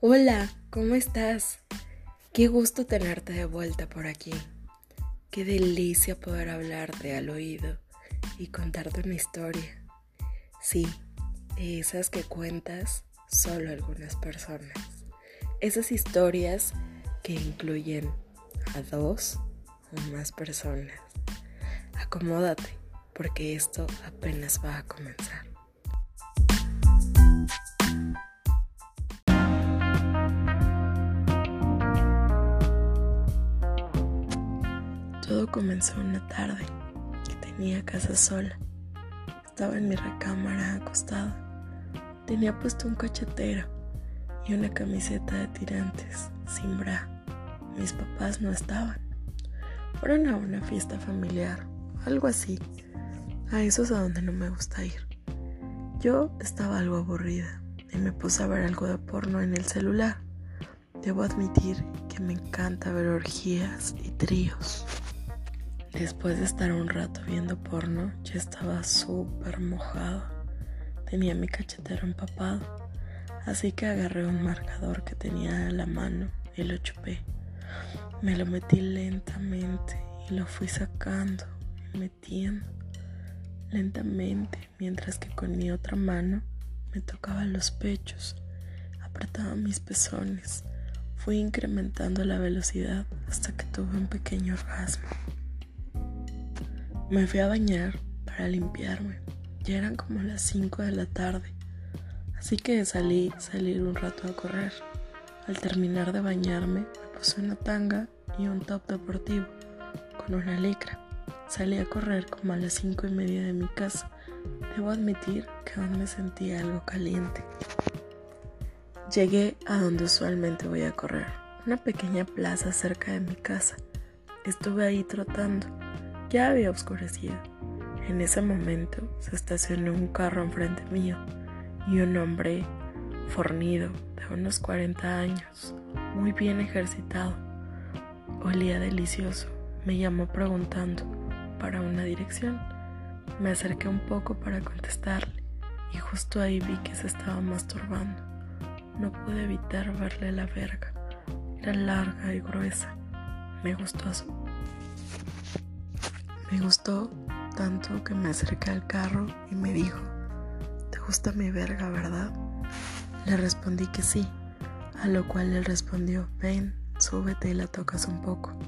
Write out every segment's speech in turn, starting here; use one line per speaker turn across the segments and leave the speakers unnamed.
Hola, ¿cómo estás? Qué gusto tenerte de vuelta por aquí. Qué delicia poder hablarte al oído y contarte una historia. Sí, esas que cuentas solo algunas personas. Esas historias que incluyen a dos o más personas. Acomódate, porque esto apenas va a comenzar. Todo comenzó una tarde que tenía casa sola. Estaba en mi recámara acostada. Tenía puesto un cachetero y una camiseta de tirantes sin bra. Mis papás no estaban. Fueron a una fiesta familiar, algo así. A esos a donde no me gusta ir. Yo estaba algo aburrida y me puse a ver algo de porno en el celular. Debo admitir que me encanta ver orgías y tríos. Después de estar un rato viendo porno, ya estaba súper mojada. Tenía mi cachetero empapado, así que agarré un marcador que tenía a la mano y lo chupé. Me lo metí lentamente y lo fui sacando metiendo lentamente, mientras que con mi otra mano me tocaba los pechos, apretaba mis pezones. Fui incrementando la velocidad hasta que tuve un pequeño orgasmo. Me fui a bañar para limpiarme. Ya eran como las 5 de la tarde. Así que salí, salir un rato a correr. Al terminar de bañarme, me puse una tanga y un top deportivo con una licra. Salí a correr como a las 5 y media de mi casa. Debo admitir que aún me sentía algo caliente. Llegué a donde usualmente voy a correr, una pequeña plaza cerca de mi casa. Estuve ahí trotando ya había oscurecido. En ese momento se estacionó un carro enfrente mío y un hombre fornido de unos 40 años, muy bien ejercitado. Olía delicioso. Me llamó preguntando para una dirección. Me acerqué un poco para contestarle y justo ahí vi que se estaba masturbando. No pude evitar verle la verga. Era larga y gruesa. Me gustó su me gustó tanto que me acerqué al carro y me dijo, ¿te gusta mi verga, verdad? Le respondí que sí, a lo cual él respondió, ven, súbete y la tocas un poco.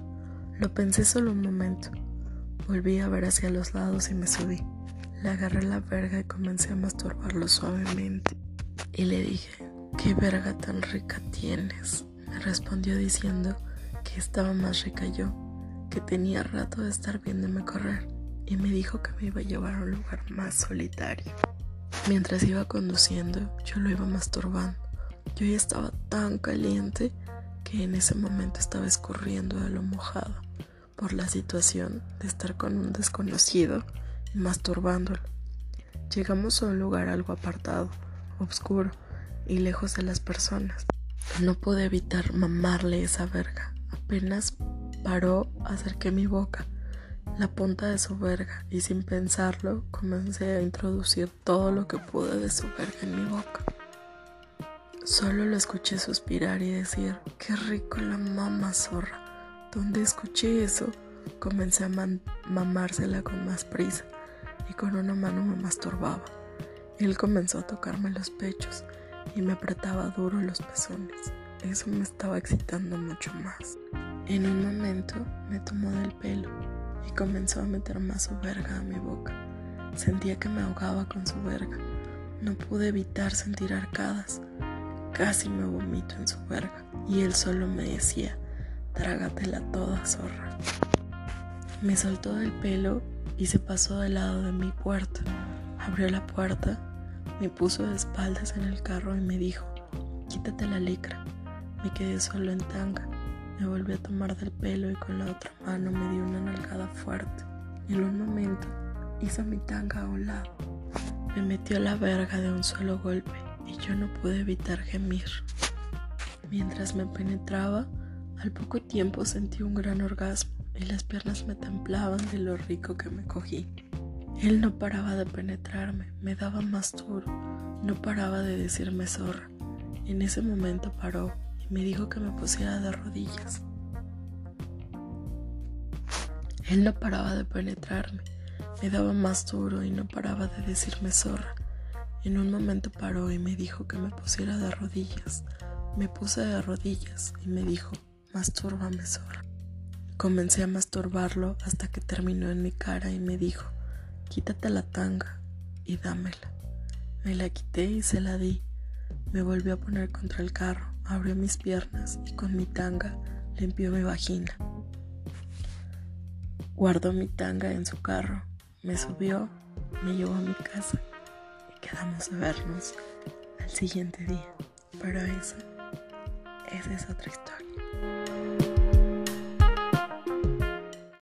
Lo pensé solo un momento. Volví a ver hacia los lados y me subí. Le agarré la verga y comencé a masturbarlo suavemente. Y le dije, ¿qué verga tan rica tienes? Me respondió diciendo que estaba más rica yo que tenía rato de estar viéndome correr y me dijo que me iba a llevar a un lugar más solitario. Mientras iba conduciendo, yo lo iba masturbando. Yo ya estaba tan caliente que en ese momento estaba escurriendo de lo mojado por la situación de estar con un desconocido y masturbándolo. Llegamos a un lugar algo apartado, oscuro y lejos de las personas. No pude evitar mamarle esa verga. Apenas Paró, acerqué mi boca, la punta de su verga, y sin pensarlo comencé a introducir todo lo que pude de su verga en mi boca. Solo lo escuché suspirar y decir, qué rico la mama zorra. Donde escuché eso, comencé a mamársela con más prisa y con una mano me masturbaba. Él comenzó a tocarme los pechos y me apretaba duro los pezones. Eso me estaba excitando mucho más. En un momento me tomó del pelo y comenzó a meter más su verga a mi boca. Sentía que me ahogaba con su verga. No pude evitar sentir arcadas. Casi me vomito en su verga. Y él solo me decía, trágatela toda, zorra. Me soltó del pelo y se pasó del lado de mi puerta. Abrió la puerta, me puso de espaldas en el carro y me dijo, quítate la licra. Me quedé solo en tanga. Me volví a tomar del pelo y con la otra mano me dio una nalgada fuerte. En un momento hizo mi tanga a un lado. Me metió la verga de un solo golpe y yo no pude evitar gemir. Mientras me penetraba, al poco tiempo sentí un gran orgasmo y las piernas me templaban de lo rico que me cogí. Él no paraba de penetrarme, me daba más duro, no paraba de decirme zorra. En ese momento paró me dijo que me pusiera de rodillas. Él no paraba de penetrarme, me daba más duro y no paraba de decirme zorra. En un momento paró y me dijo que me pusiera de rodillas. Me puse de rodillas y me dijo, mastúrbame zorra. Comencé a masturbarlo hasta que terminó en mi cara y me dijo, quítate la tanga y dámela. Me la quité y se la di. Me volvió a poner contra el carro, abrió mis piernas y con mi tanga limpió mi vagina. Guardó mi tanga en su carro, me subió, me llevó a mi casa y quedamos a vernos al siguiente día. Pero esa, esa es otra historia.